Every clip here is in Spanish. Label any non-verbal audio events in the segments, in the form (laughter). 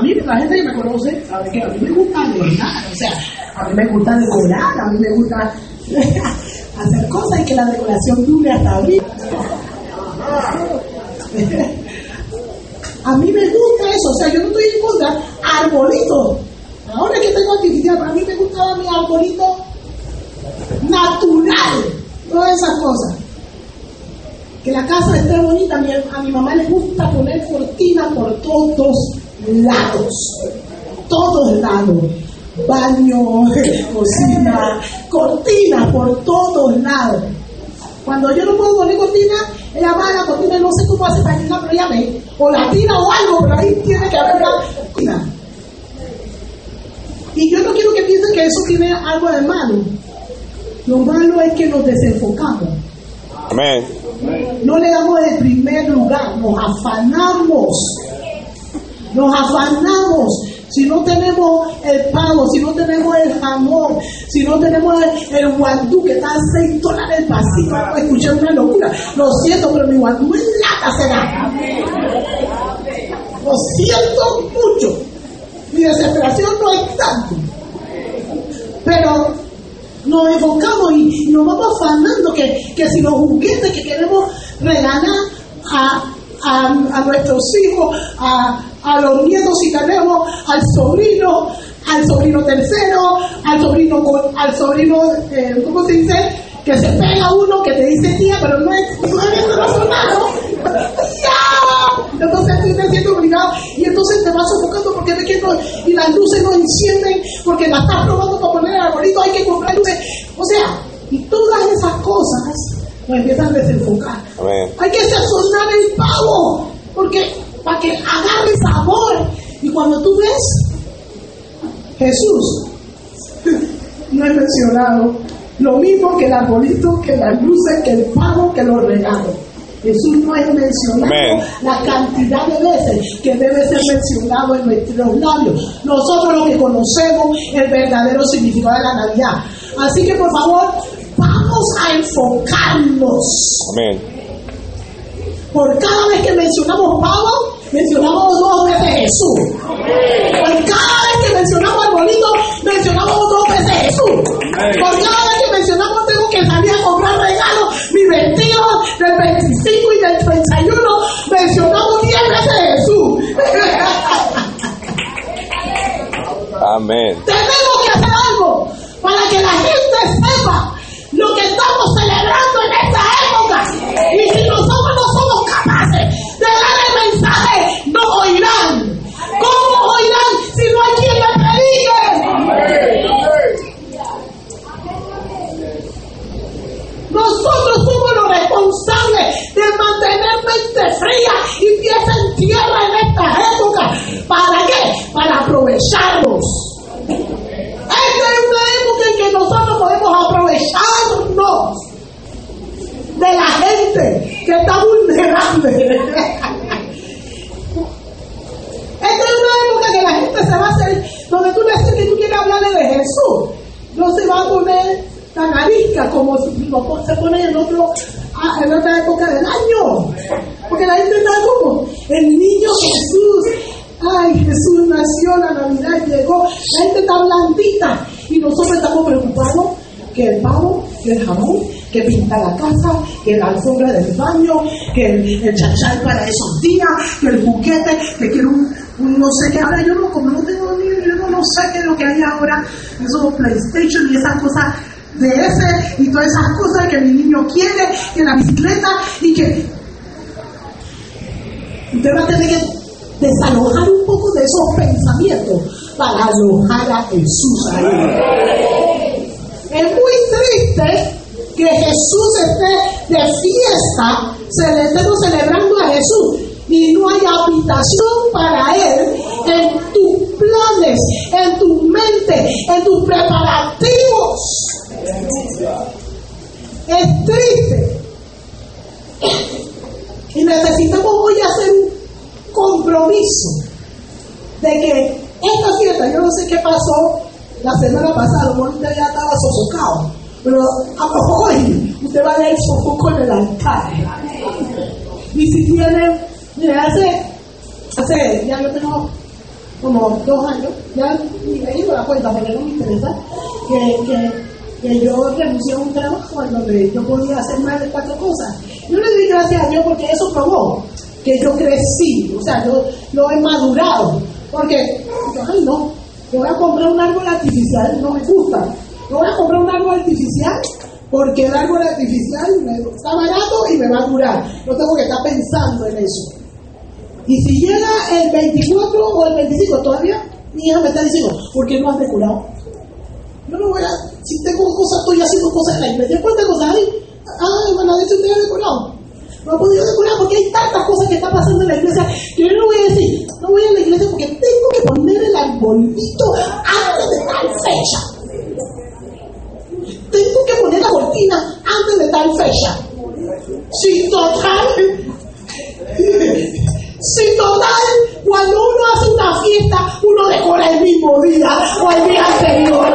a mí, la gente que me conoce, sabe que a mí me gusta adornar, o sea, a mí me gusta decorar, a mí me gusta (laughs) hacer cosas y que la decoración dure hasta abril. (laughs) A mí me gusta eso, o sea, yo no estoy en contra. Arbolito. Ahora que tengo artificial, a mí me gustaba mi arbolito natural. Todas esas cosas. Que la casa esté bonita. A mi mamá le gusta poner cortina por todos lados. Todos lados. Baño, (laughs) cocina, cortina por todos lados. Cuando yo no puedo poner cortina, ella va a la cortina y no sé cómo hace para que pero ella ve. O la tira o algo, pero ahí tiene que haber una cortina. Y yo no quiero que piensen que eso tiene algo de malo. Lo malo es que nos desenfocamos. Amén. No le damos el primer lugar, nos afanamos. Nos afanamos si no tenemos el pavo, si no tenemos el jamón, si no tenemos el, el guandú que está a 6 dólares el vasito, escuché una locura. Lo siento, pero mi guandú es lata será. Lo siento mucho. Mi desesperación no es tanto. Pero nos enfocamos y, nos vamos afanando que, que si los juguetes que queremos regalar a, a, a nuestros hijos, a, a los nietos si tenemos, al sobrino, al sobrino tercero, al sobrino, al sobrino, eh, ¿cómo se dice? Que se pega uno que te dice tía, pero no es, no es hermano. (laughs) ¡Ya! Entonces tú te sientes obligado y entonces te vas sofocando porque ves que no, y las luces no encienden porque las estás probando para poner el arbolito, hay que comprar luces. O sea, y todas esas cosas nos empiezan a desenfocar. Hay que sazonar el pavo porque para que agarre sabor. Y cuando tú ves, Jesús (laughs) no es mencionado. Lo mismo que el arbolito, que las luces, que el pavo, que los regalos. Jesús no es mencionado la cantidad de veces que debe ser mencionado en nuestros labios. Nosotros los que conocemos el verdadero significado de la Navidad. Así que por favor, vamos a enfocarnos. Por cada vez que mencionamos pavo, mencionamos dos veces Jesús. Por cada vez que mencionamos arbolito, mencionamos dos veces Jesús. Por cada vez que mencionamos tengo que salir a comprar regalos, mi vestido del 25 y del 31, mencionamos 10 veces Jesús. Amén. Tenemos que hacer algo para que la gente sepa lo que estamos oirán. ¿Cómo oirán si no hay quien le predique? Nosotros somos los responsables de mantener mente fría y pies en tierra en esta época. ¿Para qué? Para aprovecharnos. Esta es una época en que nosotros podemos aprovecharnos de la gente que está vulnerable. Esta es una época que la gente se va a hacer, donde tú le dices que tú quieres hablarle de Jesús. Se va a poner tan arisca como se pone en, otro, ah, en otra época del año. Porque la gente está como, el niño Jesús, ay, Jesús nació, la Navidad llegó, la gente está blandita y nosotros estamos preocupados que el pavo, que el jamón, que pinta la casa, que la alfombra del baño, que el, el chachal para esos días, que el buquete, que quiero un, no sé qué. Ahora yo no, como no tengo ni, sé qué es lo que hay ahora, esos PlayStation y esas cosas de ese y todas esas cosas que mi niño quiere, que la bicicleta y que usted va a tener que desalojar un poco de esos pensamientos para alojar a Jesús ahí. Es muy triste que Jesús esté de fiesta, se le estemos celebrando a Jesús y no hay habitación para Él en tus planes, en tu mente, en tus preparativos. Es triste. Y necesitamos hoy hacer un compromiso de que esta fiesta, yo no sé qué pasó la semana pasada, usted ya estaba sofocado, pero hoy usted va a leer sofoco en el altar. Y si tiene, mire, hace, hace, ya yo tengo como dos años, ya ni me digo la cuenta porque no me interesa, que, que, que yo renuncié un trabajo en donde yo podía hacer más de cuatro cosas. Yo le doy gracias a Dios porque eso probó que yo crecí, o sea, yo lo he madurado. Porque, ay no, yo voy a comprar un árbol artificial, no me gusta. Yo voy a comprar un árbol artificial porque el árbol artificial está barato y me va a durar. No tengo que estar pensando en eso. Y si llega el 24 o el 25 todavía, mi hija me está diciendo, ¿por qué no has decorado? No voy a, si tengo cosas, estoy haciendo cosas en la iglesia. ¿Cuántas cosas hay? Ah, bueno, de hecho usted ha decorado. No he podido decorar porque hay tantas cosas que están pasando en la iglesia que yo no voy a decir, no voy a la iglesia porque tengo que poner el arbolito antes de tal fecha. Tengo que poner la cortina antes de tal fecha. Sí, total. Sí, total. Cuando uno hace una fiesta, uno decora el mismo día o el día anterior.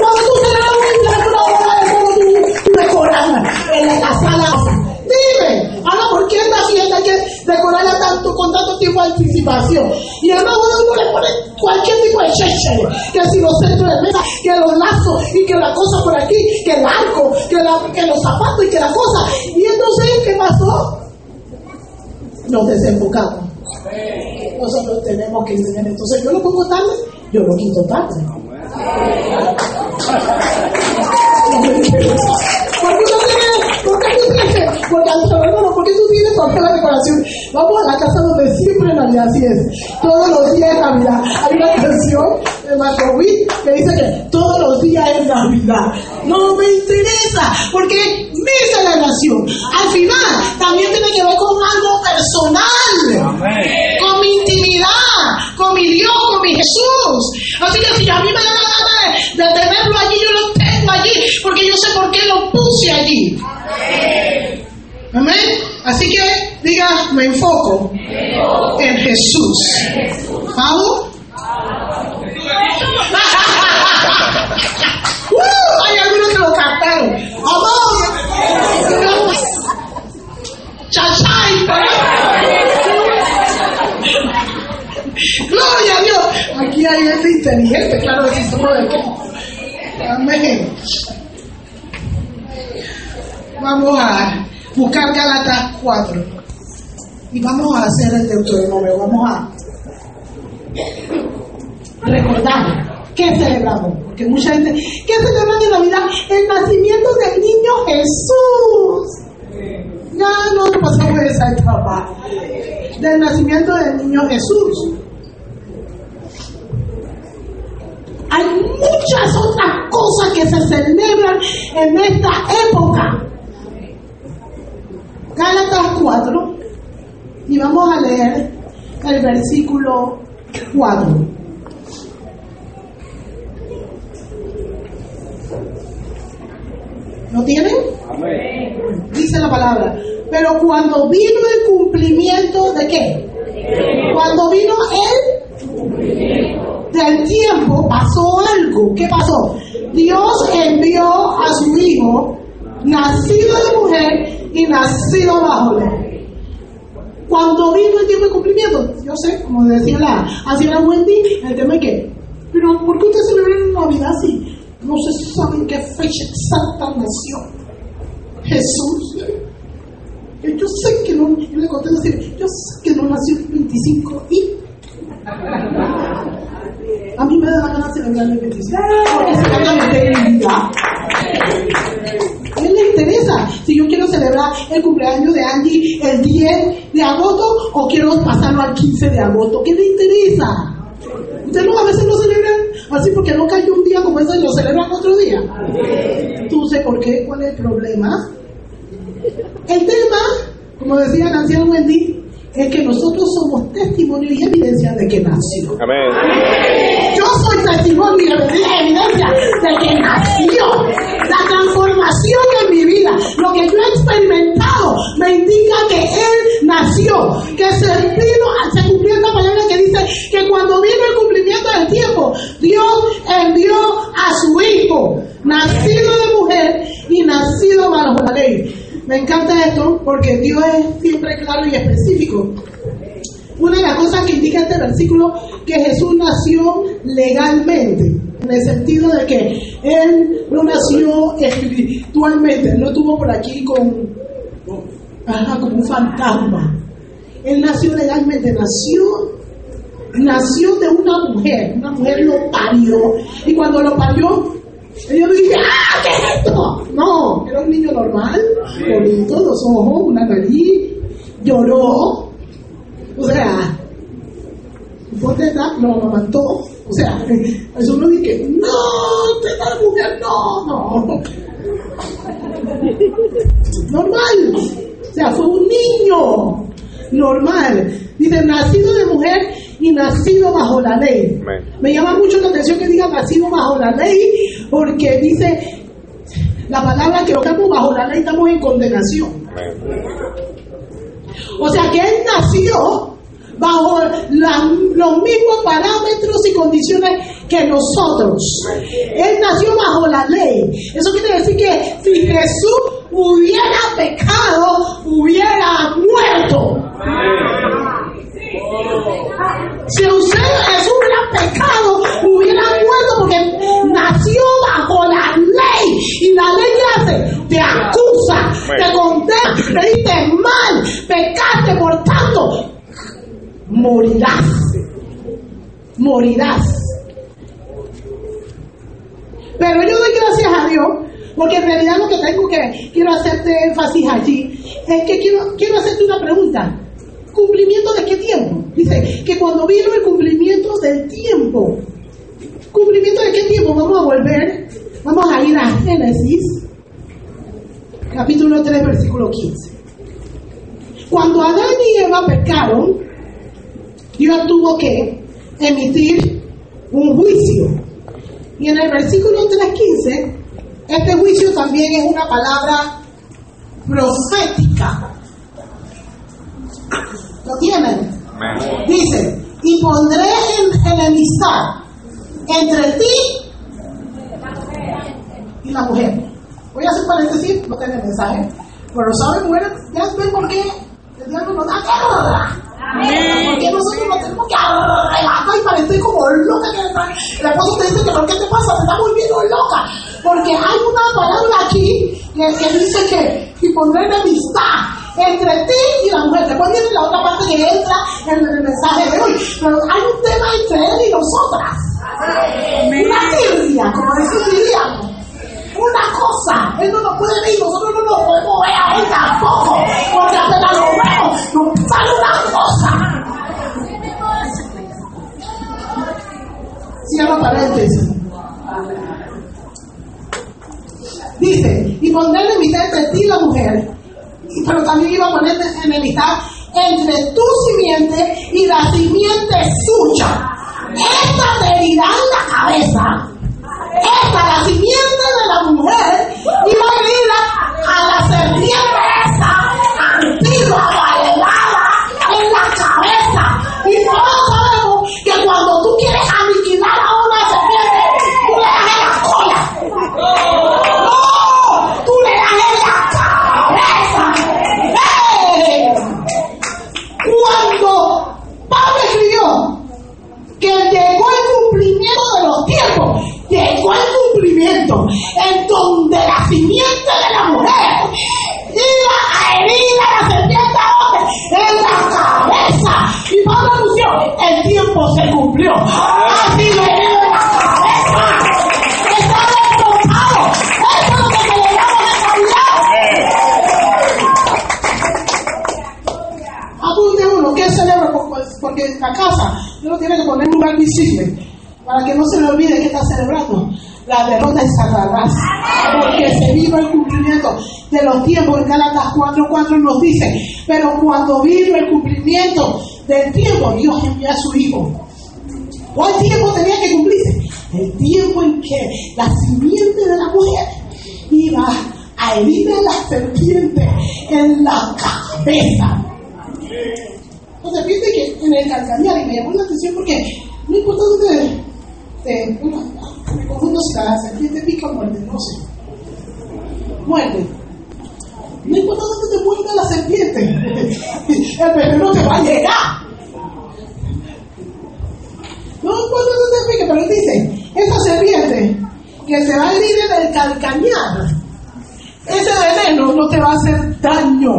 Cuando tú celebras una fiesta, tú decoras en la sala. Dime, ahora, ¿por qué esta fiesta hay que decorarla tanto, con tanto tiempo de anticipación? Y además uno le pone cualquier tipo de cheche, que si los centros de mesa, que los lazos, y que la cosa por aquí, que el arco, que, la, que los zapatos, y que la cosa. Y entonces, ¿qué pasó? Nos desenfocamos. Nosotros tenemos que enseñar. Entonces, yo lo pongo tarde, yo lo quito tarde. ¿Por qué no tienes? ¿Por qué tú tienes? Porque hermano, ¿por qué tú tienes para la decoración? Vamos a la casa donde siempre Navidad así es. Todos los días es Navidad. Hay una canción de Marco que dice que todos los días es Navidad. No me interesa, porque mi celebración al final también tiene que ver con algo personal. Con mi intimidad, con mi Dios, con mi Jesús. Así que si a mí me da la gana de, de tenerlo allí, yo lo allí, porque yo sé por qué lo puse allí. Amén. Así que diga, me enfoco en Jesús. ¿Vamos? (laughs) ¡Uh! Hay algunos que lo captaron. ¡Vamos! ¡Chachay! (laughs) ¡Gloria a Dios! Aquí hay gente inteligente, claro, que somos de qué. Amén. Vamos a buscar Galatas 4 y vamos a hacer el Deuteronomio. Vamos a recordar qué celebramos. Porque mucha gente, ¿qué celebran en Navidad? El nacimiento del niño Jesús. Ya no pasamos esa etapa del nacimiento del niño Jesús. Hay muchas otras cosas que se celebran en esta época. Gálatas 4 y vamos a leer el versículo 4. ¿Lo tienen? Dice la palabra. Pero cuando vino el cumplimiento de qué? Cuando vino el del tiempo pasó algo. ¿Qué pasó? Dios envió a su hijo, nacido de mujer y nacido bajo la ley. Cuando vino el tiempo de cumplimiento, yo sé, como decía la anciana Wendy, el tema es que, pero ¿por qué usted celebra Navidad así? No se sabe en qué fecha exacta nació Jesús. Yo sé que no, yo le conté decir, yo sé que no nació el 25 y a mí me da la gana celebrar el 25 porque se llama mi eternidad. ¿A él le interesa si yo quiero celebrar el cumpleaños de Angie el 10 de agosto o quiero pasarlo al 15 de agosto? ¿Qué le interesa? Ustedes no, a veces lo celebran así porque no cayó un día como ese y lo celebran otro día. ¿Tú sé por qué? ¿Cuál es el problema? El tema, como decía anciana Wendy, es que nosotros somos testimonio y evidencia de que nació. Amén. Yo soy testimonio y evidencia de que nació. La transformación en mi vida, lo que yo he experimentado, me indica que Él nació, que se vino, se cumplió esta palabra que dice que cuando vino el cumplimiento del tiempo, Dios envió a su Hijo, nacido de mujer y nacido bajo la ley. Me encanta esto porque Dios es siempre claro y específico. Una de las cosas que indica este versículo que Jesús nació legalmente, en el sentido de que Él no nació espiritualmente, Él no estuvo por aquí con, como un fantasma. Él nació legalmente, nació nació de una mujer, una mujer lo parió, y cuando lo parió, yo no dije, ¡ah, qué es esto! No, era un niño normal, bonito, dos ojos, una nariz, lloró, o sea, ponte lo amamantó, o sea, (laughs) eso no dije, no, esta mujer, no, no. (laughs) Normal, o sea, fue un niño normal. Dice, nacido de mujer y nacido bajo la ley. Me llama mucho la atención que diga nacido bajo la ley, porque dice la palabra que estamos bajo la ley estamos en condenación. O sea que él nació bajo los mismos parámetros y condiciones que nosotros. Él nació bajo la ley. Eso quiere decir que si Jesús hubiera pecado, hubiera muerto. Si usted Jesús hubiera pecado, hubiera muerto porque nació bajo la ley. Y la ley que hace, te acusa, te condena, te dice mal, pecaste, por tanto, morirás. Morirás. Pero yo doy gracias a Dios, porque en realidad lo que tengo que, quiero hacerte énfasis allí, es que quiero, quiero hacerte una pregunta. ¿Cumplimiento de qué tiempo? Dice que cuando vino el cumplimiento del tiempo. ¿Cumplimiento de qué tiempo? Vamos a volver, vamos a ir a Génesis, capítulo 3, versículo 15. Cuando Adán y Eva pecaron, Dios tuvo que emitir un juicio. Y en el versículo 3.15, este juicio también es una palabra profética. ¿Lo tienen? Dice, y pondré en enemistad entre ti y la mujer. Voy a hacer paréntesis, no tengo mensaje. Pero ¿saben, mujeres? ¿Ya ven por qué el diablo nos da guerra? Porque nosotros nos tenemos que arrebatar y parecer como loca que el esposo te dice que ¿por qué te pasa? Te está volviendo loca. Porque hay una palabra aquí que, dice que y pondré enemistad entre ti y la mujer. Después viene la otra parte que entra en el mensaje de hoy. Pero hay un tema entre él y nosotras. Una tirria, como decíamos. Una cosa, él no nos puede ver y nosotros no nos podemos ver a él tampoco, porque apenas lo vemos, nos sale una cosa. Cierro paréntesis. Dice, y pondré mitad entre ti y la mujer, pero también iba a poner enemistad entre tu simiente y la simiente suya. Esta te herirá en la cabeza. Esta, la simiente de la mujer, iba a herir a la serpiente esa, dice, pero cuando vino el cumplimiento del tiempo, Dios envió a su Hijo. ¿Cuál tiempo tenía calcañar, ese veneno no te va a hacer daño.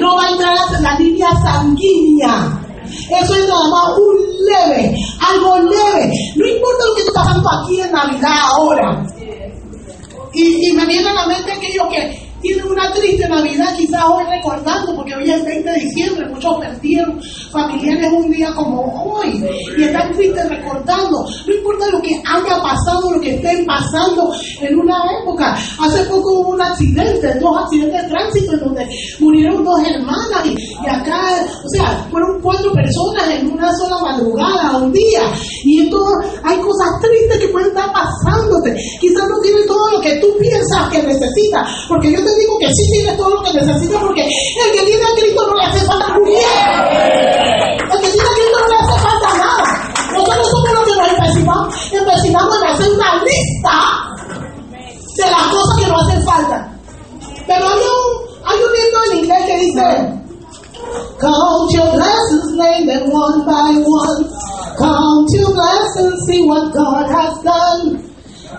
No va a entrar a la línea sanguínea. Eso es nada más un leve, algo leve. No importa lo que está pasando aquí en Navidad ahora. Y, y me viene a la mente aquello que tienen una triste Navidad, quizás hoy recordando, porque hoy es 20 de diciembre, muchos perdieron familiares un día como hoy, y están tristes recordando, no importa lo que haya pasado, lo que estén pasando en una época. Hace poco hubo un accidente, dos accidentes de tránsito en donde murieron dos hermanas, y, acá, o sea, fueron cuatro personas en una sola madrugada, un día, y esto, hay cosas tristes que pueden estar pasándote. Quizás no tienes todo lo que tú piensas que necesitas, porque yo te digo que sí tienes todo lo que necesitas, porque el que tiene a Cristo no le hace falta bien. El que tiene a Cristo no le hace falta nada. Nosotros somos los que nos empecinamos, empecinamos hacer una lista de las cosas que nos hacen falta. Pero hay un, hay un libro en inglés que dice, Count your blessings, name them one by one. Count your blessings, see what God has done.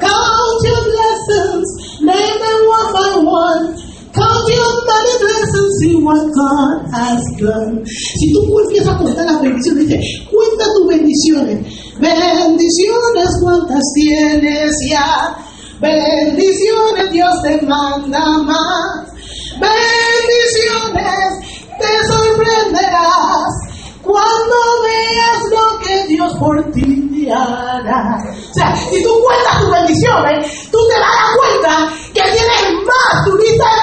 Count your blessings, name them one by one. Count your many blessings, see what God has done. Si tú empiezas a contar las bendiciones, dice, cuenta tus bendiciones. Bendiciones, ¿cuántas tienes ya? Bendiciones, Dios te manda más. Bendiciones, te sorprenderás cuando veas lo que Dios por ti hará. O sea, si tú cuentas tus bendiciones, tú te das cuenta que tienes más, tu lista es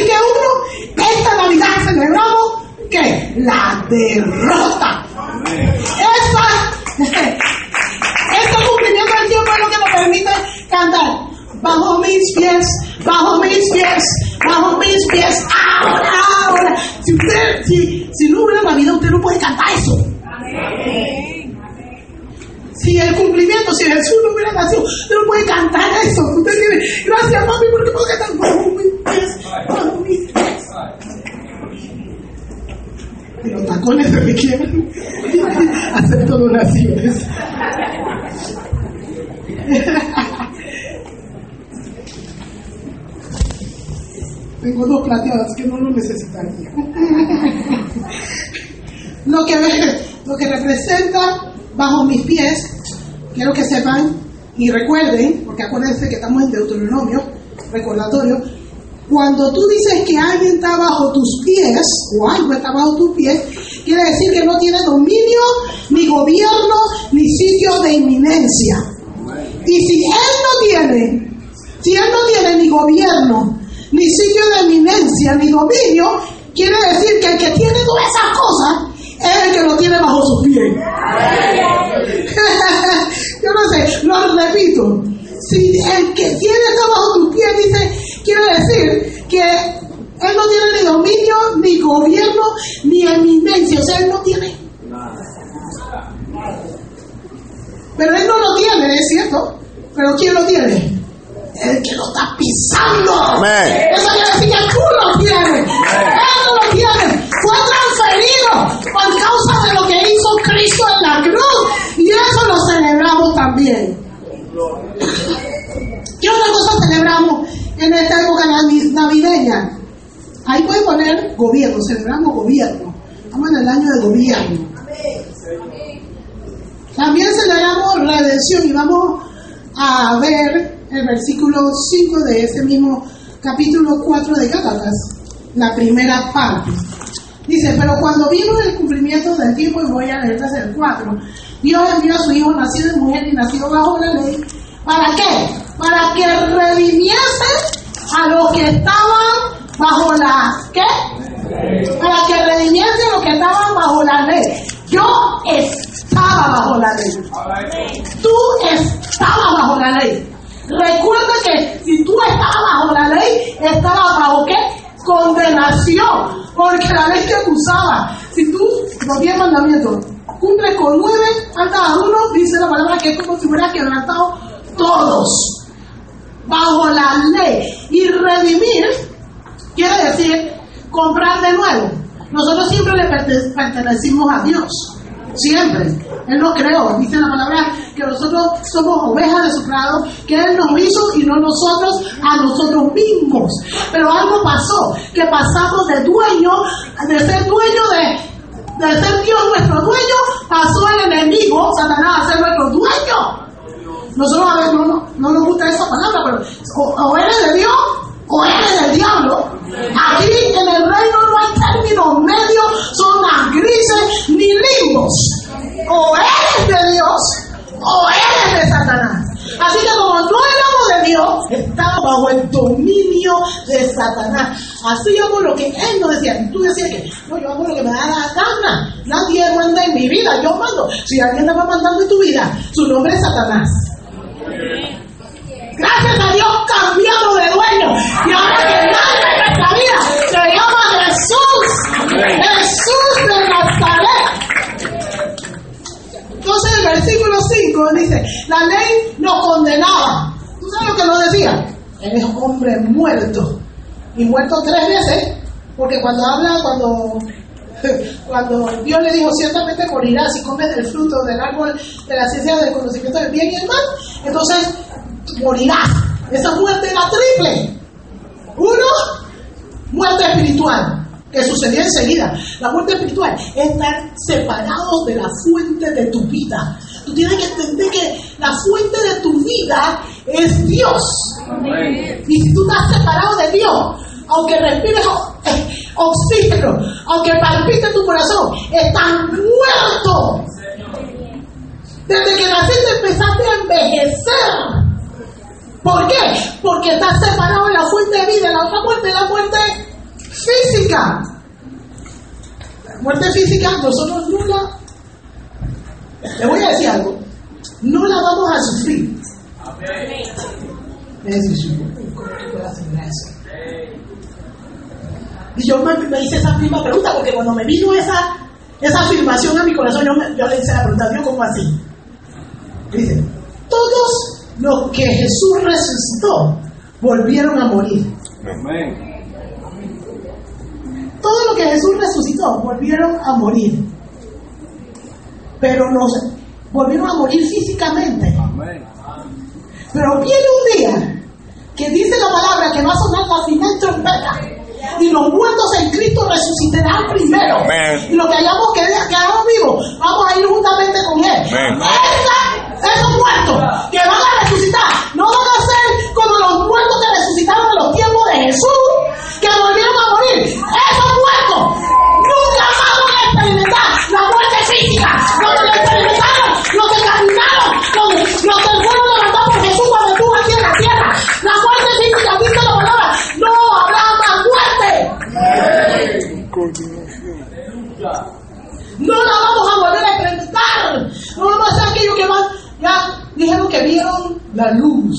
Que uno, esta Navidad celebramos que la derrota. Esa, este cumplimiento del tiempo es lo que nos permite cantar. Bajo mis pies, bajo mis pies, bajo mis pies, ahora, ahora. Si usted, si, si no hubiera Navidad, usted no puede cantar eso. Si el cumplimiento, si Jesús no hubiera nacido, usted no puede cantar eso. Usted tiene, gracias mami, porque puedo cantar bajo mis pies, bajo mis pies. Y los tacones se me quiebran. Acepto donaciones. Tengo dos plateadas que no lo necesitaría. lo, que, lo que representa bajo mis pies, quiero que sepan y recuerden, porque acuérdense que estamos en Deuteronomio, recordatorio, cuando tú dices que alguien está bajo tus pies, o algo está bajo tus pies, quiere decir que no tiene dominio, ni gobierno, ni sitio de inminencia. Y si él no tiene, si él no tiene ni gobierno, ni sitio de eminencia, ni dominio, quiere decir que el que tiene todas esas cosas es el que lo tiene bajo sus pies. (laughs) Yo no sé, lo repito. Si el que tiene está bajo tus pies dice, quiere decir que él no tiene ni dominio, ni gobierno, ni eminencia. O sea, él no tiene Pero él no lo tiene, es cierto. Pero ¿quién lo tiene? El que lo está pisando. Amén. Eso quiere decir que tú lo tienes. Él no lo tiene. Fue transferido por causa de lo que hizo Cristo en la cruz. Y eso lo celebramos también. ¿Qué otra cosa celebramos en esta época navi- navideña? Ahí puede poner gobierno, celebramos gobierno. Estamos en el año de gobierno. También celebramos redención y vamos a ver el versículo 5 de ese mismo capítulo 4 de Gálatas, la primera parte. Dice, pero cuando vino el cumplimiento del tiempo, y voy a leer desde el 4, Dios envió a su Hijo nacido de mujer y nacido bajo la ley. ¿Para qué? Para que redimiese a los que estaban bajo la... ¿Qué? Para que redimiese a los que estaban bajo la ley. Yo estaba bajo la ley. Tú estabas bajo la ley. Recuerda que si tú estabas bajo la ley, estabas bajo qué? Condenación. Porque la ley te acusaba. Si tú, los diez mandamientos, cumples con nueve, falta a uno, dice la palabra que es como si hubieras quebrantado todos. Bajo la ley. Y redimir quiere decir comprar de nuevo. Nosotros siempre le perte- pertenecimos a Dios. Siempre. Él nos creó. Dice la palabra que nosotros somos ovejas de su prado, que Él nos hizo y no nosotros a nosotros mismos. Pero algo pasó, que pasamos de dueño, de ser dueño de, de ser Dios nuestro dueño, pasó el enemigo, Satanás, a ser nuestro dueño. Nosotros a veces no, no, no nos gusta esa palabra, pero o, eres de Dios o eres del diablo. Aquí en el reino no hay términos medios, son las grises ni limbos. O eres de Dios o eres de Satanás. Así que como no éramos de Dios, estábamos bajo el dominio de Satanás. Hacíamos lo que Él nos decía. Y tú decías que, no, yo hago lo que me da la gana. Nadie manda en mi vida, yo mando. Si alguien te va mandando en tu vida, su nombre es Satanás. Gracias a Dios cambiamos de dueño. Y ahora que nadie en nuestra vida se llama Jesús. Jesús de Nazaret. Entonces el versículo 5 dice, la ley nos condenaba. ¿Tú sabes lo que nos decía? Eres hombre muerto. Y muerto tres veces, porque cuando habla, cuando (laughs) cuando Dios le dijo ciertamente morirás si comes del fruto del árbol de la ciencia del conocimiento del bien y el mal, entonces morirás. Esa muerte era triple. Uno, muerte espiritual, que sucedió enseguida. La muerte espiritual es estar separados de la fuente de tu vida. Tú tienes que entender que la fuente de tu vida es Dios. Y si tú estás separado de Dios, aunque respires o- eh, oxígeno, aunque palpite tu corazón, estás muerto. Desde que naciste empezaste a envejecer. ¿Por qué? Porque estás separado de la fuente de vida. La otra muerte es la muerte física. La muerte física nosotros no la... Le voy a decir algo. No la vamos a sufrir. Es decir, ¿cómo tú puedes asegurar eso? Y yo me, me hice esa misma pregunta porque cuando me vino esa, esa afirmación a mi corazón, yo, me- yo le hice la pregunta, Dios, ¿cómo así? Dice, todos los que Jesús resucitó volvieron a morir. Todos los que Jesús resucitó volvieron a morir. Pero nos volvieron a morir físicamente. Pero viene un día que dice la palabra que va a sonar la final trompeta. Y los muertos en Cristo resucitarán primero. Y los que hayamos quedado, quedado vivos, vamos a ir juntamente con Él. Esa- esos muertos que van a resucitar no van a ser como los muertos que resucitaron en los tiempos de Jesús, que volvieron a morir. Esos muertos nunca más van a experimentar la muerte física. Que experimentaron, los que caminaron, los, los que fueron No la vamos a volver a experimentar. No ser aquellos que van, ya dijeron que vieron la luz.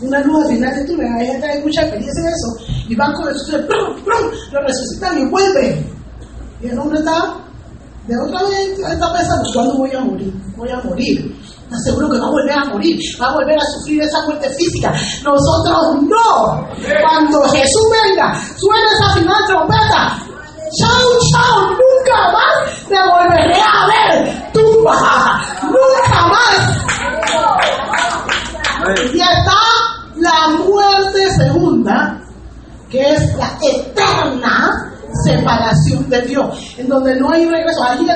Una luz al final de túnel. Hay gente que mucha experiencia en eso. Y van con suelo, ¡prum, lo resucitan y vuelven. Y el hombre está de otra vez, está pensando, ¿cuándo voy a morir? Voy a morir. Te aseguro que va a volver a morir, va a volver a sufrir esa muerte física. Nosotros no. Cuando Jesús venga, suena esa final trompeta. Chao, chao, nunca más te volveré a ver. Tumba, nunca más. Y está la muerte segunda, que es la eterna separación de Dios, en donde no hay regreso. Ahí,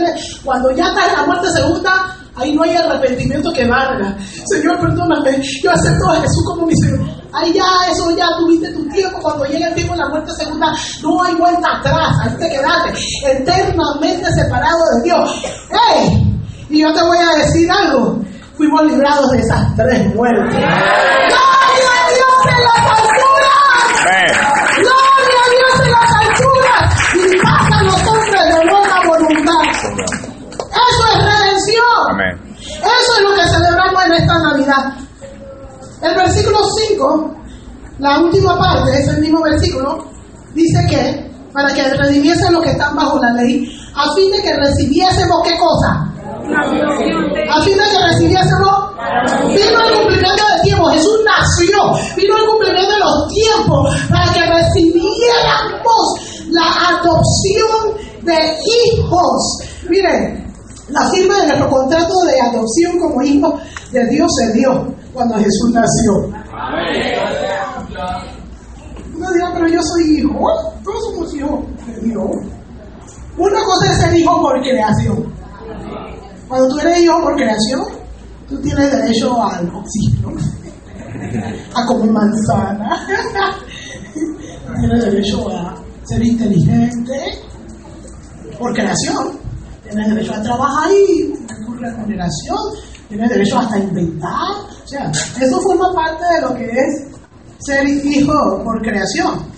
cuando ya está en la muerte segunda, ahí no hay arrepentimiento que valga. Señor, perdóname, yo acepto a Jesús como mi Señor. Ahí ya, eso ya tuviste tu tiempo. Cuando llega el tiempo de la muerte segunda, no hay vuelta atrás. Ahí te quedaste eternamente separado de Dios. ¡Hey! Y yo te voy a decir algo. Fuimos librados de esas tres muertes. ¡Gloria a Dios en las alturas! ¡Gloria a Dios en las alturas! Y paz a los hombres de buena voluntad. Eso es lo que celebramos en esta Navidad. El versículo 5, la última parte, es el mismo versículo, dice que para que redimiesen los que están bajo la ley, a fin de que recibiésemos qué cosa? A fin de que recibiésemos, vino el cumplimiento del tiempo, Jesús nació, vino el cumplimiento de los tiempos para que recibiéramos la adopción de hijos. Miren, la firma de nuestro contrato de adopción como hijo de Dios se dio cuando Jesús nació. Uno dirá, pero yo soy hijo. Todos somos hijos de Dios. Una cosa es ser hijo por creación. Cuando tú eres hijo por creación, tú tienes derecho al oxígeno, (laughs) a comer manzana, (laughs) tienes derecho a ser inteligente por creación, tienes derecho a trabajar y con remuneración, tienes derecho hasta a inventar. O sea, eso forma parte de lo que es ser hijo por creación.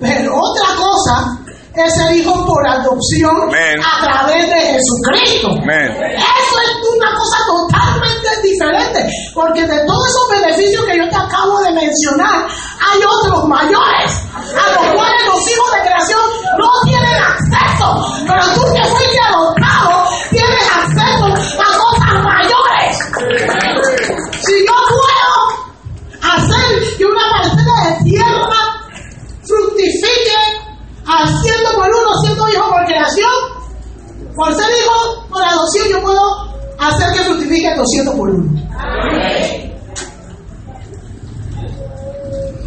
Pero otra cosa es ser hijo por adopción a través de Jesucristo. Eso es una cosa totalmente diferente, porque de todos esos beneficios que yo te acabo de mencionar, hay otros mayores, a los cuales los hijos de creación no tienen acceso, pero tú que fuiste al ciento por uno, siendo hijo por creación, por ser hijo por adopción, yo puedo hacer que fructifique el 200 por uno.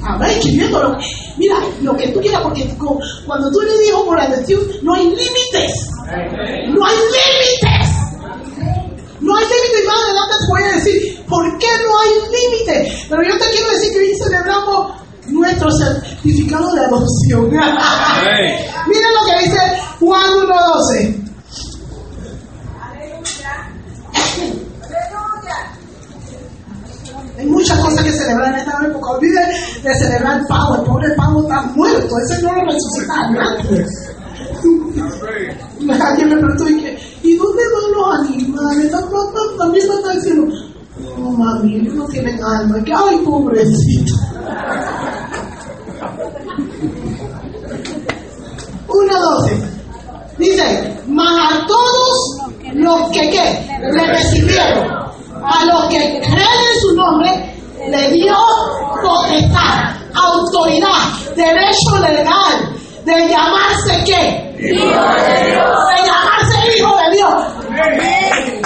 Amén, queriendo lo mira, lo que tú quieras, porque cu- cuando tú eres hijo por adopción, no hay límites. No hay límites. No hay límites, y más adelante te voy a decir por qué no hay límites. Pero yo te quiero decir que hoy celebramos nuestro certificado de adopción. (laughs) Mira lo que dice Juan 1.12. Hay muchas cosas que celebrar en esta época. Olvide de celebrar el pavo. El pobre pavo está muerto. Ese no lo resucitaron antes. Alguien me preguntó, ¿y, dónde van los animales? Tam- tam- tam- También me está diciendo, no mami, ellos no tienen alma. Ay, pobrecito. Una doce. Dice, mas a todos los que ¿qué? le recibieron, a los que creen en su nombre, le dio potestad, autoridad, derecho legal de llamarse qué? De llamarse hijo de Dios.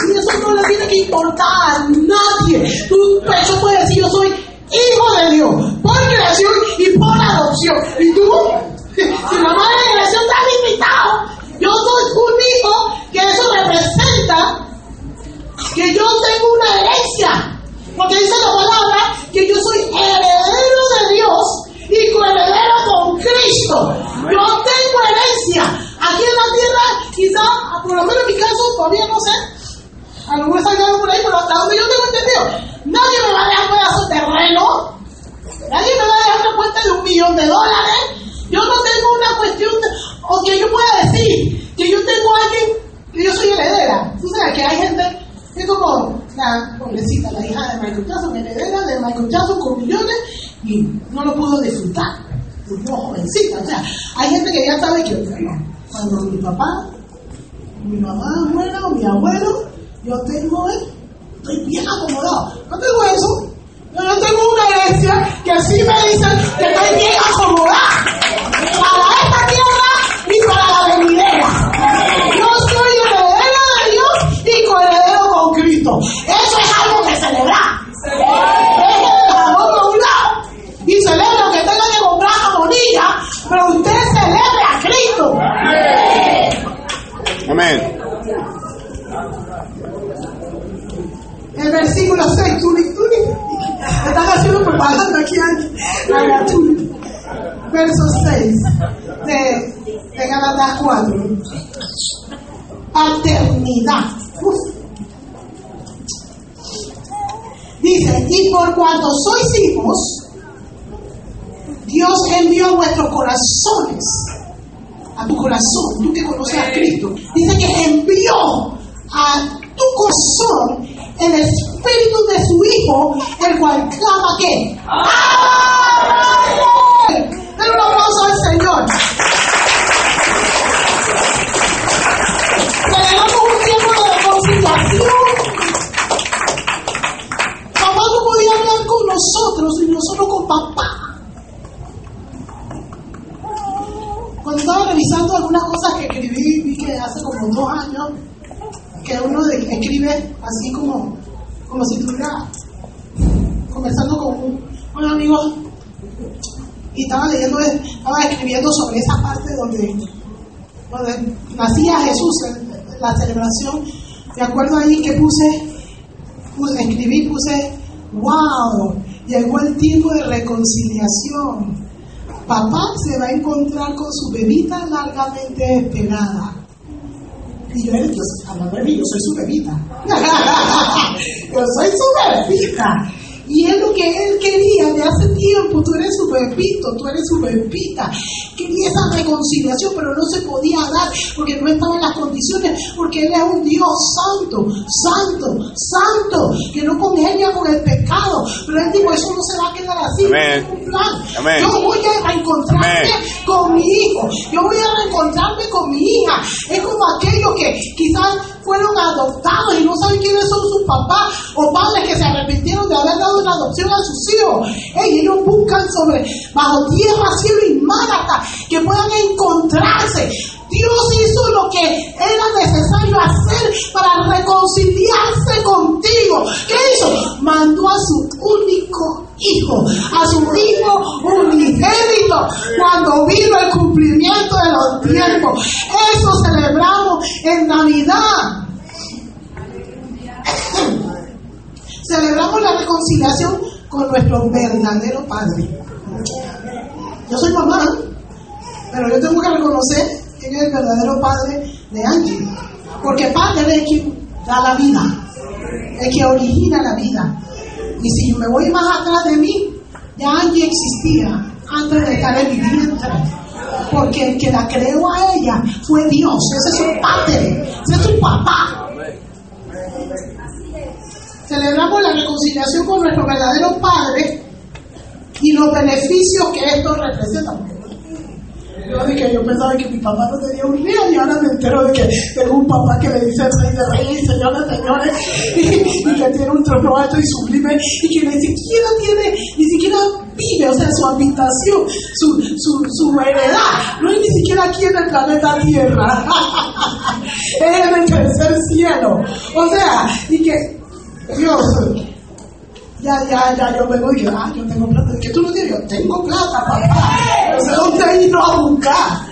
Y eso no le tiene que importar a nadie. Tu pecho puede decir, yo soy hijo de Dios, por creación y por adopción. ¿Y tú? Si la madre de creación está limitado, yo soy un hijo que eso representa que yo tengo una herencia. Porque dice la palabra que yo soy heredero de Dios y coheredero con Cristo. Yo tengo herencia. Aquí en la tierra, quizá, por lo menos en mi caso, todavía no sé. A lo mejor por ahí, pero hasta donde yo tengo entendido, nadie me va a dejar pedazo de terreno. Nadie me va a dejar una cuenta de un millón de dólares. Yo no tengo una cuestión, de- o que yo pueda decir que yo tengo alguien que yo soy heredera. Tú sabes que hay gente, es como la pobrecita, la hija de Michael Jackson, heredera de Michael Jackson con millones y no lo pudo disfrutar. Una jovencita, o sea, hay gente que ya sabe que, bueno, cuando mi papá, mi mamá muera o mi abuelo, yo tengo estoy bien acomodado. No tengo eso. Yo no tengo una herencia que sí me dicen que estoy wow, llegó el tiempo de reconciliación. Papá se va a encontrar con su bebita largamente esperada. Y yo, yo hablando de mí, yo soy su bebita. (laughs) yo soy su bebita. Y es lo que él quería de hace tiempo. Tú eres su bebito, tú eres su bebita. Quería esa reconciliación, pero no se podía dar porque no estaba en las condiciones. Porque él es un Dios santo, santo, santo, que no congenia con el pecado. Pero él dijo: Eso no se va a quedar así. Amén. Yo voy a reencontrarme Amén. con mi hijo, yo voy a reencontrarme con mi hija. Es como aquellos que quizás fueron adoptados y no saben quiénes son sus papás o padres que se arrepintieron de haber dado una adopción a sus hijos. Ellos buscan sobre, bajo tierra, cielo y mar que puedan encontrarse. Dios hizo lo que era necesario hacer para reconciliarse contigo. ¿Qué hizo? Mandó a su único hijo, a su hijo unigénito, cuando vino el cumplimiento de los tiempos. Eso celebramos en Navidad. (coughs) Celebramos la reconciliación con nuestro verdadero Padre. Yo soy mamá, pero yo tengo que reconocer quién es el verdadero padre de Angie. Porque padre es quien da la vida, es quien origina la vida. Y si me voy más atrás de mí, ya Angie existía antes de estar en mi vientre. Porque el que la creó a ella fue Dios, ese es su padre, ese es su papá. Celebramos la reconciliación con nuestro verdadero Padre y los beneficios que esto representa. Yo dije, yo pensaba que mi papá no tenía un día y ahora me entero de que tengo un papá que le dice rey de reyes señores y, y que tiene un trono alto y sublime y que ni siquiera tiene, ni siquiera vive, o sea, su habitación, su, su, su heredad, no es ni siquiera aquí en el planeta Tierra, (laughs) es en el tercer cielo. O sea, y que Dios, ya, ya, ya, yo vengo y yo, ah, yo tengo plata. ¿Qué tú no tienes? Yo tengo plata, papá. No sé dónde irnos a buscar.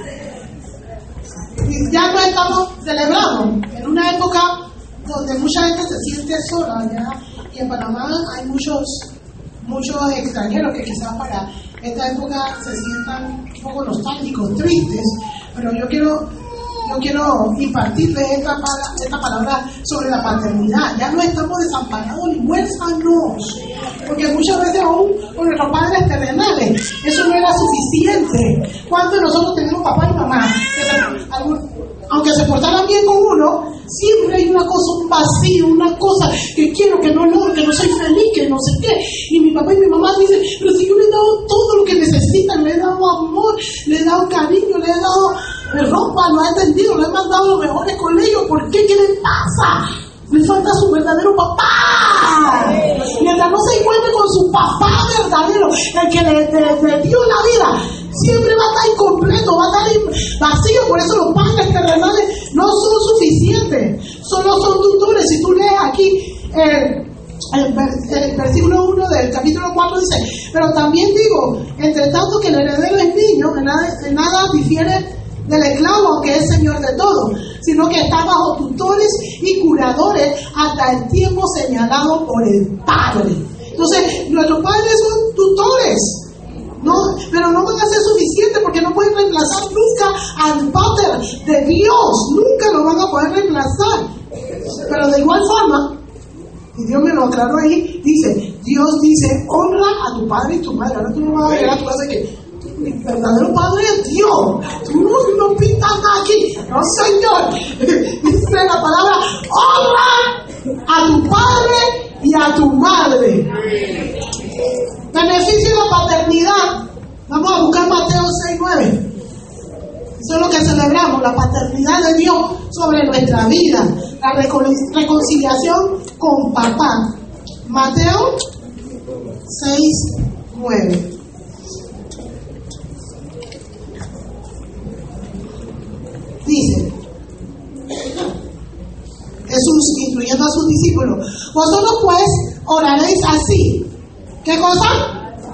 Y ya no estamos celebrando en una época donde mucha gente se siente sola, ¿ya? Y en Panamá hay muchos, muchos extranjeros que quizás para esta época se sientan un poco nostálgicos, tristes, pero yo quiero yo quiero impartirles esta, esta palabra sobre la paternidad. Ya no estamos desamparados ni huérfanos, porque muchas veces aún con nuestros padres terrenales eso no era suficiente. ¿Cuántos de nosotros tenemos papá y mamá? aunque se portaran bien con uno, siempre hay una cosa, un vacío, una cosa que quiero, que no logro, que no soy feliz, que no sé qué. Y mi papá y mi mamá dicen, pero si yo le he dado todo lo que necesitan, le he dado amor, le he dado cariño, le he dado ropa, lo he atendido, le he mandado los mejores colegios, ¿por qué? ¿Qué le pasa? Le falta su verdadero papá. Mientras no se encuentre con su papá verdadero, el que le, le dio la vida, siempre va a estar incompleto, va a estar vacío. Por eso los padres terrenales no son suficientes, solo son tutores. Si tú lees aquí el, el, versículo 1 del capítulo 4 dice, pero también digo, entre tanto que el heredero es niño, en nada, en nada difiere del esclavo que es señor de todo, sino que está bajo tutores y curadores hasta el tiempo señalado por el Padre. Entonces, nuestros padres son tutores, ¿no? pero no van a ser suficientes porque no pueden reemplazar nunca al Padre de Dios, nunca lo van a poder reemplazar. Pero de igual forma, y Dios me lo aclaró ahí, dice, Dios dice, honra a tu padre y tu madre. Ahora tú no vas a llegar a tu casa que mi verdadero padre es Dios. Tú no pintas nada aquí. No, Señor. Dice la palabra, honra a tu padre y a tu madre. Beneficio de la paternidad. Vamos a buscar Mateo 6, 9. Eso es lo que celebramos, la paternidad de Dios sobre nuestra vida, la reconciliación con papá. Mateo 6, 9. Dice, Jesús instruyendo a sus discípulos, vosotros pues oraréis así. ¿Qué cosa?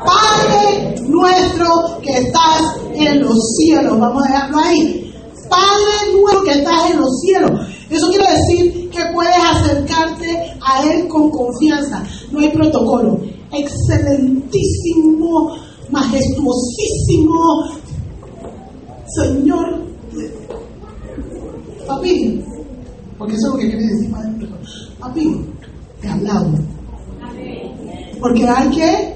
Padre nuestro que estás en los cielos. Vamos a dejarlo ahí. Padre nuestro que estás en los cielos. Eso quiere decir que puedes acercarte a Él con confianza. No hay protocolo. Excelentísimo, majestuosísimo Señor. Papi, porque eso es lo que quiere decir Padre Papi, te hablamos. Porque hay que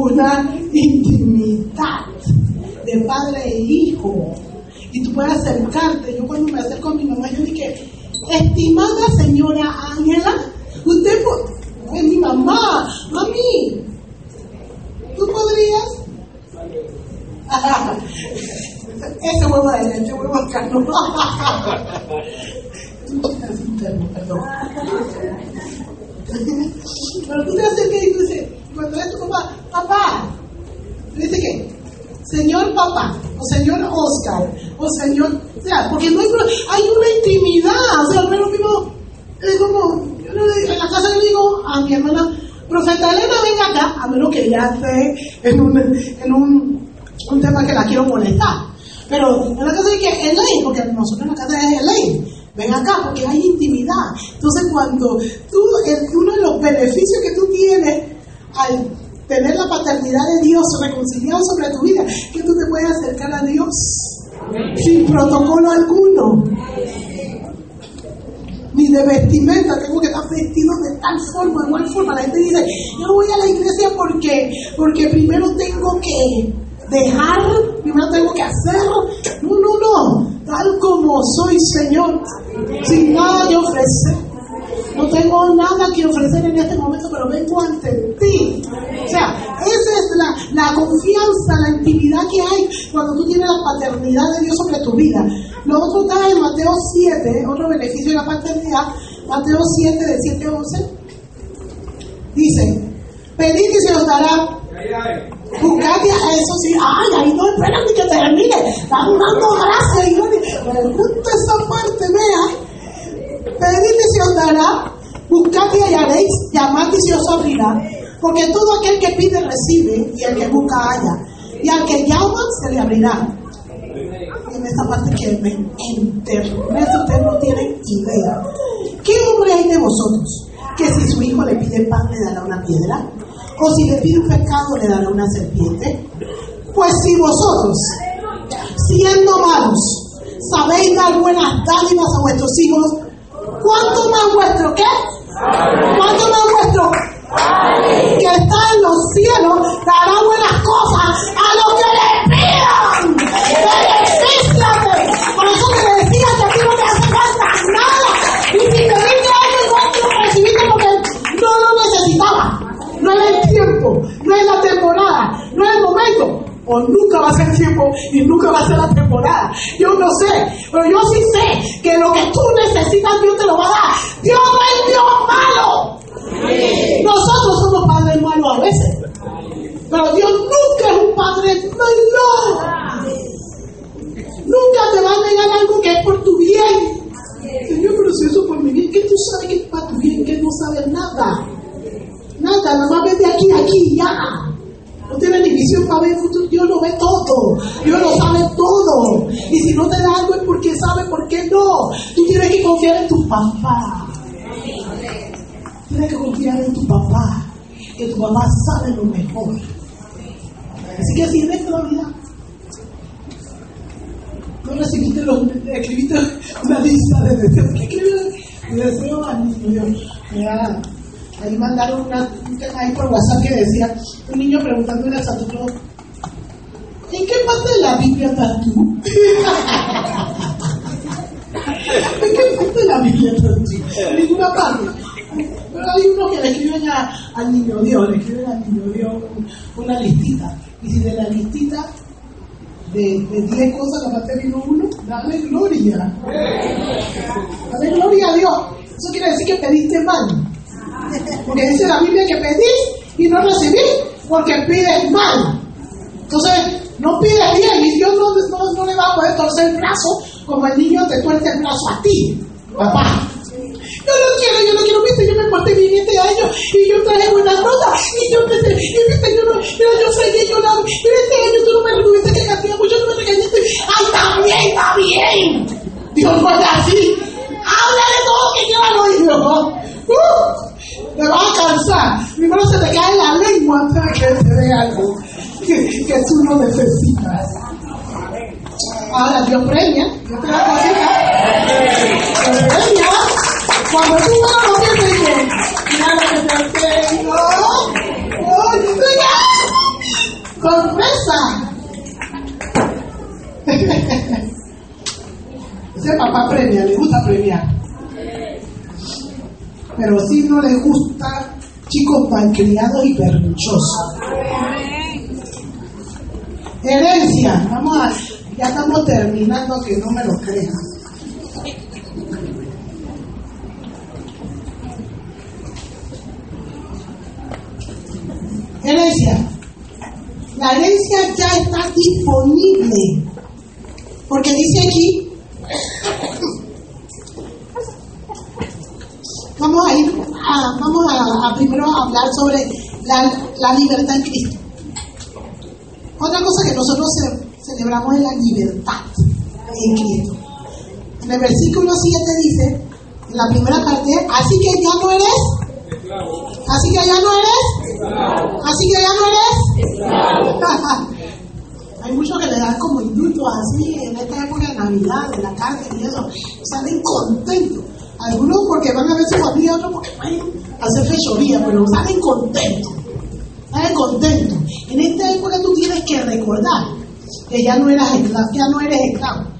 una intimidad de padre e hijo. Y tú puedes acercarte. Yo cuando me acerco a mi mamá, yo dije, estimada señora Ángela, usted es mi mamá, mami, ¿tú podrías? (laughs) Ese huevo de ese huevo acá, no. Perdón. Pero tú te acercas y tú dices, cuando es tu papá, papá, dice que, señor papá, o señor Oscar, o señor, o sea, porque no hay, hay una intimidad, o sea, no es lo mismo, es como, yo en la casa le digo a mi hermana, profeta Elena, venga acá, a menos que ya esté en un, en un, un tema que la quiero molestar. Pero en la casa de que Elaine, porque nosotros en la casa es Elaine, ven acá porque hay intimidad. Entonces cuando tú, uno de los beneficios que tú tienes al tener la paternidad de Dios reconciliado sobre tu vida, que tú te puedes acercar a Dios sin protocolo alguno. Ni de vestimenta, tengo que estar vestido de tal forma, de igual forma. La gente dice, yo voy a la iglesia porque, porque primero tengo que dejar, primero tengo que hacer. No, no, no. Tal como soy, Señor, sin nada que ofrecer no tengo nada que ofrecer en este momento, pero vengo ante ti. O sea, esa es la, la confianza, la intimidad que hay cuando tú tienes la paternidad de Dios sobre tu vida. Lo otro está en Mateo 7, otro beneficio de la paternidad, Mateo 7, de 7 a 11. Dice, pedid y se os dará. Buscad eso sí, ay, ahí no esperan ni que termine, están dando gracias y me gusta esa parte, vea. Pedid y se os dará, buscad y hallaréis, llamad y se os abrirá. Porque todo aquel que pide recibe, y el que busca halla. Y al que llama se le abrirá. Y en esta parte que me enternece, ustedes no tienen idea. ¿Qué hombre hay de vosotros que si su hijo le pide pan le dará una piedra? ¿O si le pide un pescado le dará una serpiente? Pues si vosotros, siendo malos, sabéis dar buenas dádivas a vuestros hijos, ¿Cuánto más vuestro qué? ¿Cuánto más vuestro? Que está en los cielos dará buenas cosas a los que le No es el tiempo, no es la temporada, no es el momento. O nunca va a ser el tiempo y nunca va a ser la temporada. Yo no sé, pero yo sí sé que lo que tú necesitas Dios te lo va a dar. Dios no es Dios malo. Nosotros somos padres malos a veces. Pero Dios nunca es un padre malo. Nunca te va a negar algo que ve todo. Dios lo sabe todo. Y si no te da algo es porque sabe por qué no. Tú tienes que confiar en tu papá. Tienes que confiar en tu papá. Que tu papá sabe lo mejor. Así que si en esta vida no recibiste los, escribiste una lista de deseos. ¿Qué escribiste? De deseos al niño. Mira, ahí mandaron una, ahí por WhatsApp que decía un niño preguntándole a Claus, ¿en qué parte de la Biblia estás tú? ¿En qué parte de la Biblia estás tú? En ninguna parte. Pero hay uno que le escriben a, al niño Dios, le escriben al niño Dios una listita. Y si de la listita de, de 10 cosas la parte vino uno, dale gloria. Dale gloria a Dios. Eso quiere decir que pediste mal. Porque dice la Biblia que pedís y no recibís porque pides mal. Entonces, no pides bien y Dios no, le va a poder torcer el brazo como el niño te tuerce el brazo a ti, papá. Yo no quiero, yo no quiero, viste, yo me porté bien este año y yo traje buenas notas y yo empecé, y viste, yo no, mira, yo que yo la, mira, este año tú no me tuviste que castigar, pues yo no me regañaste. ¡Ay, está bien, está bien! Dios no es así. Háblale todo que quiera lo oído. Uh, te vas a cansar. Primero se te cae la lengua antes de que te dé algo que, tú no necesitas. Ahora Dios premia, Dios te da cosita. Dios premia. Cuando tú a lo que te dice, mira que te tengo. ¡Oh, ¡Sorpresa! (laughs) Ese papá premia, le gusta premiar. Pero si no le gusta chicos malcriados y perruchosos. Herencia, vamos a, ya estamos terminando, que no me lo crean. Herencia. La herencia ya está disponible. Porque dice aquí, vamos a ir a, vamos a, primero hablar sobre la libertad en Cristo. Otra cosa que nosotros ce- celebramos es la libertad en Cristo. En el versículo 7 dice, en la primera parte, así que ya no eres, así que ya no eres, así que ya no eres. (laughs) Hay muchos que le dan como indultos así en esta época de Navidad, de la cárcel y eso, salen contentos. Algunos porque van a ver su familia, otros porque van a hacer fechoría, pero salen contentos. Salen contentos. En esta época tú tienes que recordar que ya no eras esclavo, ya no eres esclavo.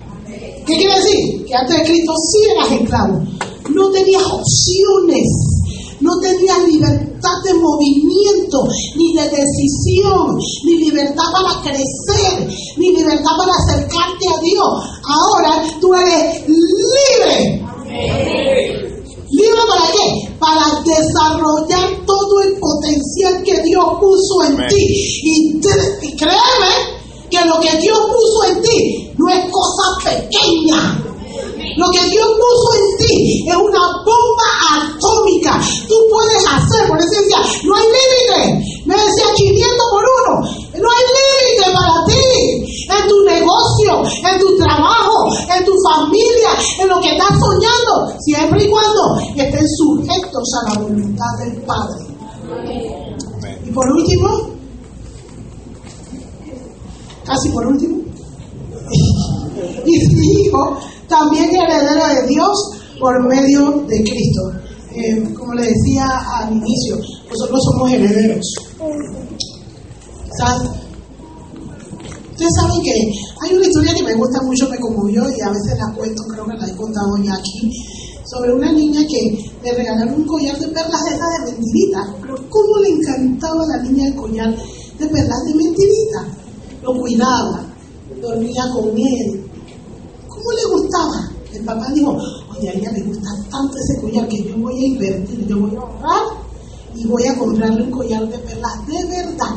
¿Qué quiere decir? Que antes de Cristo sí eras esclavo. No tenías opciones. No tenías libertad de movimiento, ni de decisión, ni libertad para crecer, ni libertad para acercarte a Dios. Ahora tú eres libre. ¿Libre para qué? Para desarrollar todo el potencial que Dios puso en Amén. ti. Y, y créeme que lo que Dios puso en ti no es cosa pequeña. Lo que Dios puso en ti es una bomba atómica. Tú puedes hacer, por eso decía, no hay límite. Me decía 500 por uno. No hay límite para ti. En tu negocio, en tu trabajo, en tu familia, en lo que estás soñando, siempre y cuando estén sujetos a la voluntad del Padre. Y por último, casi por último, (laughs) y su Hijo también heredero de Dios por medio de Cristo. Eh, como le decía al inicio, nosotros somos herederos. ¿Sabes? Ustedes saben que hay una historia que me gusta mucho, me conmovió y a veces la cuento, creo que la he contado ya aquí, sobre una niña que le regalaron un collar de perlas de esas de mentiritas. Pero cómo le encantaba a la niña el collar de perlas de mentiritas. Lo cuidaba, dormía con él. ¿Cómo le gustaba? El papá dijo, oye, a ella le gusta tanto ese collar que yo voy a invertir, yo voy a ahorrar y voy a comprarle un collar de perlas de verdad.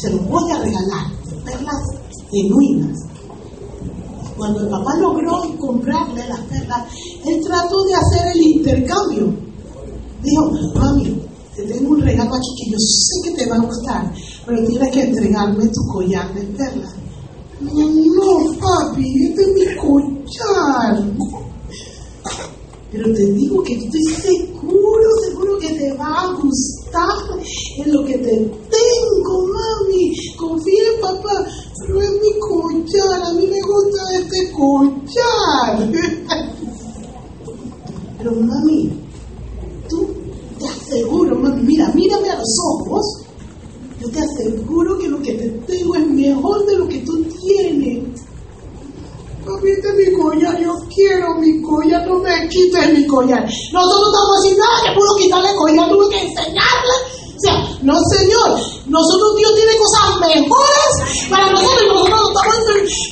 se lo voy a regalar, perlas genuinas. Cuando el papá logró comprarle las perlas, él trató de hacer el intercambio. Dijo, mami, te tengo un regalo aquí que yo sé que te va a gustar, pero tienes que entregarme tu collar de perlas. No, papi, este es mi collar. Pero te digo que estoy seguro, seguro que te va a gustar en lo que te tengo, mami. Confía en papá, pero es mi collar, a mí me gusta este collar. (laughs) Pero mami, tú te aseguro, mami, mira, mírame a los ojos. Yo te aseguro que lo que te tengo es mejor de lo que tú tienes. Papi, este es mi collar, yo quiero mi collar, no me quites mi collar. Nosotros estamos diciendo, nada, que puedo quitarle collar, tuve que enseñarle. O sea, no señor, nosotros Dios tiene cosas mejores para nosotros y nosotros estamos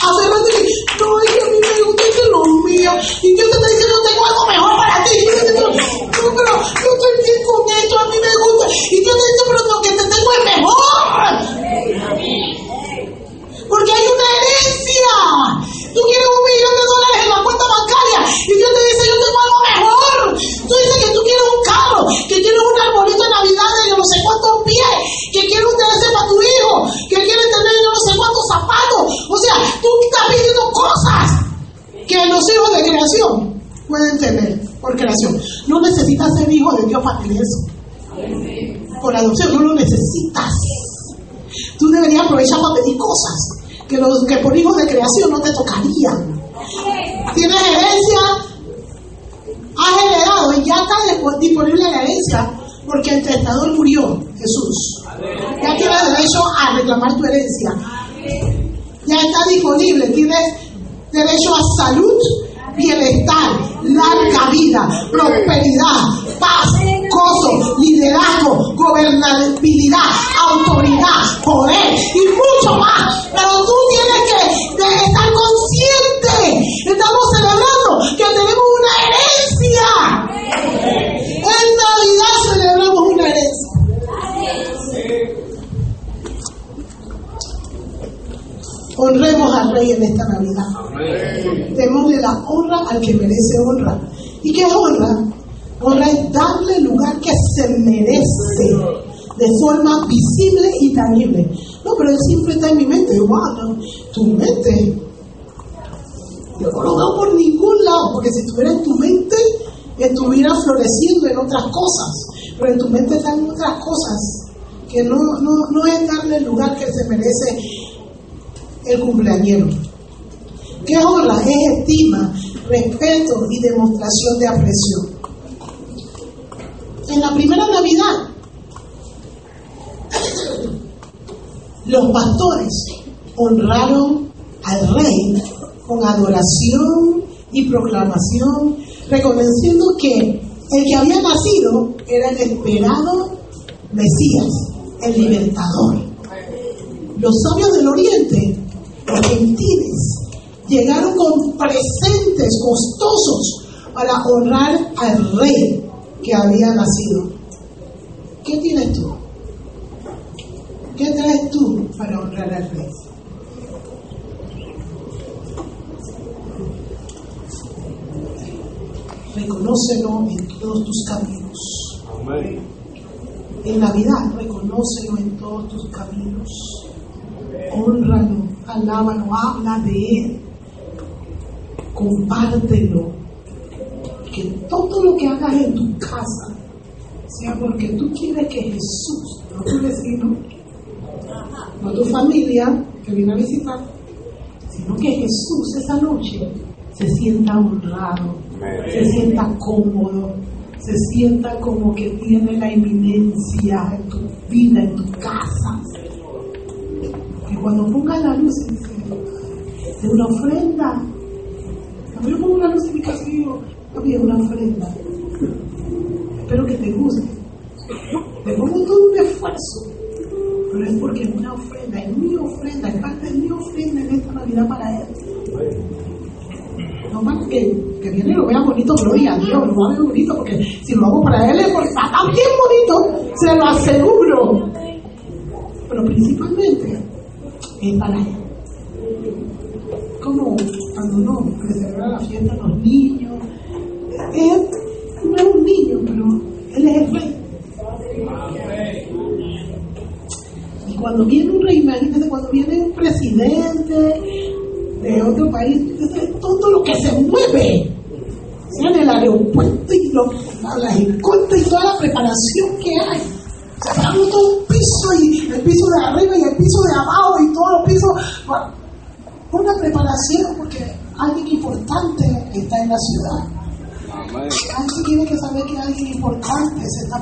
aferrando y no, es que a mí me gusta que lo mío. Y Dios te está diciendo, tengo algo mejor para ti. Y Dios te dice, no, pero yo estoy bien con esto, a mí me gusta. Y Dios te dice, pero lo que te tengo es mejor. Porque hay una herencia. Tú quieres un millón de dólares en la cuenta bancaria y Dios te dice, yo tengo algo mejor. Tú dices que tú quieres un carro, que quieres un arbolito de Navidad de no sé cuántos pies, que quieres un para tu hijo, que quieres tener yo no sé cuántos zapatos. O sea, tú estás pidiendo cosas que los hijos de creación pueden tener por creación. No necesitas ser hijo de Dios para tener eso. Por adopción, no lo necesitas. Tú deberías aprovechar para pedir cosas que, los, que por hijos de creación no te tocarían. Tienes herencia, has heredado y ya está disponible la herencia porque el testador murió, Jesús. Ya tienes derecho a reclamar tu herencia. Ya está disponible, tienes derecho a salud, bienestar, larga vida, prosperidad, paz, gozo, liderazgo, gobernabilidad, autoridad, poder y mucho más. Pero tú tienes que estar consciente. Estamos celebrando que tenemos una herencia. En Navidad celebramos una herencia. Honremos al Rey en esta Navidad. Démosle la honra al que merece honra. ¿Y qué es honra? Honra es darle lugar que se merece de forma visible y tangible. No, pero él siempre está en mi mente. Wow, no, tu mente. Yo no lo veo por ningún lado, porque si estuviera en tu mente, estuviera floreciendo en otras cosas. Pero en tu mente están otras cosas que no, no, no es darle el lugar que se merece el cumpleañero. ¿Qué honra? Es estima, respeto y demostración de aprecio. En la primera Navidad, los pastores honraron al rey con adoración y proclamación, reconociendo que el que había nacido era el esperado Mesías, el libertador. Los sabios del oriente, gentiles, llegaron con presentes costosos para honrar al rey que había nacido. ¿Qué tienes tú? ¿Qué traes tú para honrar al rey? Reconócelo en todos tus caminos. En Navidad, reconócelo en todos tus caminos. Honralo, alábalo, habla de él. Compártelo. Que todo lo que hagas en tu casa sea porque tú quieres que Jesús, no tu vecino, no tu familia que viene a visitar, sino que Jesús esa noche se sienta honrado, se sienta cómodo, se sienta como que tiene la eminencia en tu vida, en tu casa. Cuando ponga la luz de una ofrenda, cuando yo pongo la luz en mi casa, digo, había una ofrenda. Espero que te guste. Me pongo todo un esfuerzo, pero es porque es una ofrenda, es mi ofrenda, es parte de mi ofrenda en esta Navidad para Él. No más que, que viene y lo vea bonito, gloria a Dios, lo haga bonito, porque si lo hago para Él es porque está bien bonito, se lo aseguro. Pero principalmente para Él. Como cuando uno le celebra la fiesta los niños, Él no es un niño, pero Él es el rey. Y cuando viene un rey, imagínate, cuando viene un presidente de otro país, todo lo que se mueve, sea en el aeropuerto y lo, las escoltas y toda la preparación que hay. Separamos todo un piso y el piso de arriba y el piso de abajo y todos los pisos. Bueno, una preparación porque alguien importante está en la ciudad. Alguien tiene que saber que alguien importante se está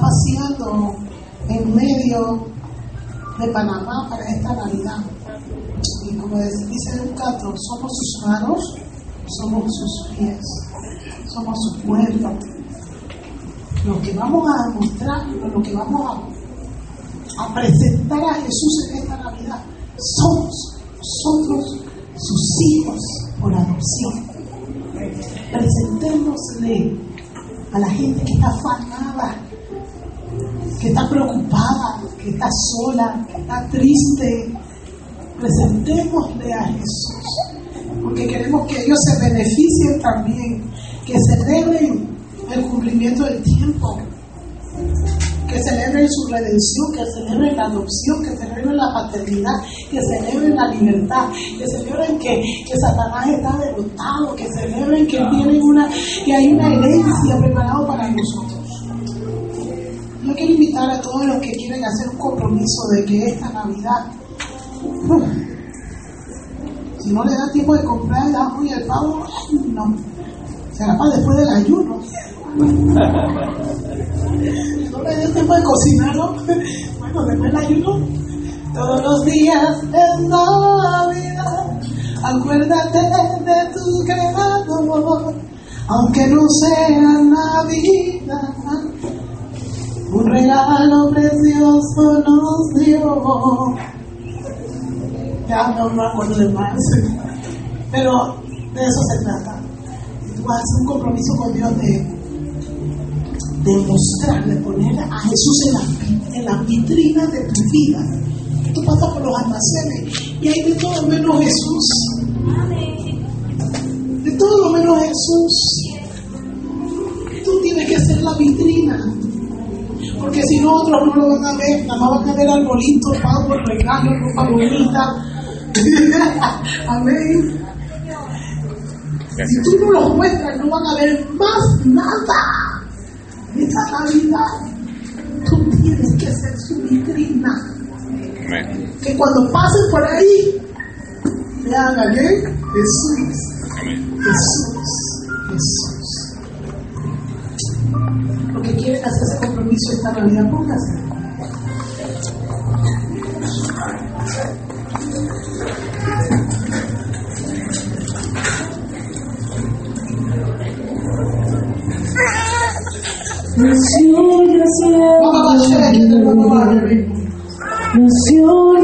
en medio de Panamá para esta Navidad. Y como dice un canto, somos sus manos, somos sus pies, somos su pueblo. Lo que vamos a mostrar, lo que vamos a, a presentar a Jesús en esta Navidad, somos nosotros sus hijos por adopción. Presentémosle a la gente que está afanada, que está preocupada, que está sola, que está triste. Presentémosle a Jesús, porque queremos que ellos se beneficien también, que celebren el cumplimiento del tiempo, que celebren su redención, que celebren la adopción, que celebren la paternidad, que celebren la libertad, que celebren que, que Satanás está derrotado, que celebren que tienen una, que hay una herencia preparada para nosotros. Yo quiero invitar a todos los que quieren hacer un compromiso de que esta Navidad, si no le da tiempo de comprar el ajo y el pavo, no, será para después del ayuno. (laughs) no le dio tiempo de cocinarlo, (laughs) bueno, después del ayuno, todos los días de Navidad, acuérdate de tu creador, aunque no sea Navidad, regalo precioso nos dio. Ya no me acuerdo de más, pero de eso se trata. Tú hacer un compromiso con Dios de de mostrar, de poner a Jesús en la, en la vitrina de tu vida. Tú pasas por los almacenes y hay de todo menos Jesús. De todo menos Jesús. Tú tienes que ser la vitrina. Porque si no, otros no lo van a ver. Nada más van a ver arbolitos, pavos, regalos, ropa bonita. (laughs) Amén. Si tú no los muestras, no van a ver más nada. Esta Navidad, tú tienes que ser su vitrina. Amén. Que cuando pasen por ahí, le hagan, ¿eh? Jesús, Amén. Jesús, Jesús. Lo que quieren hacer compromiso esta Navidad, póngase. Nació Vamos a hacer aquí de nuevo, Nació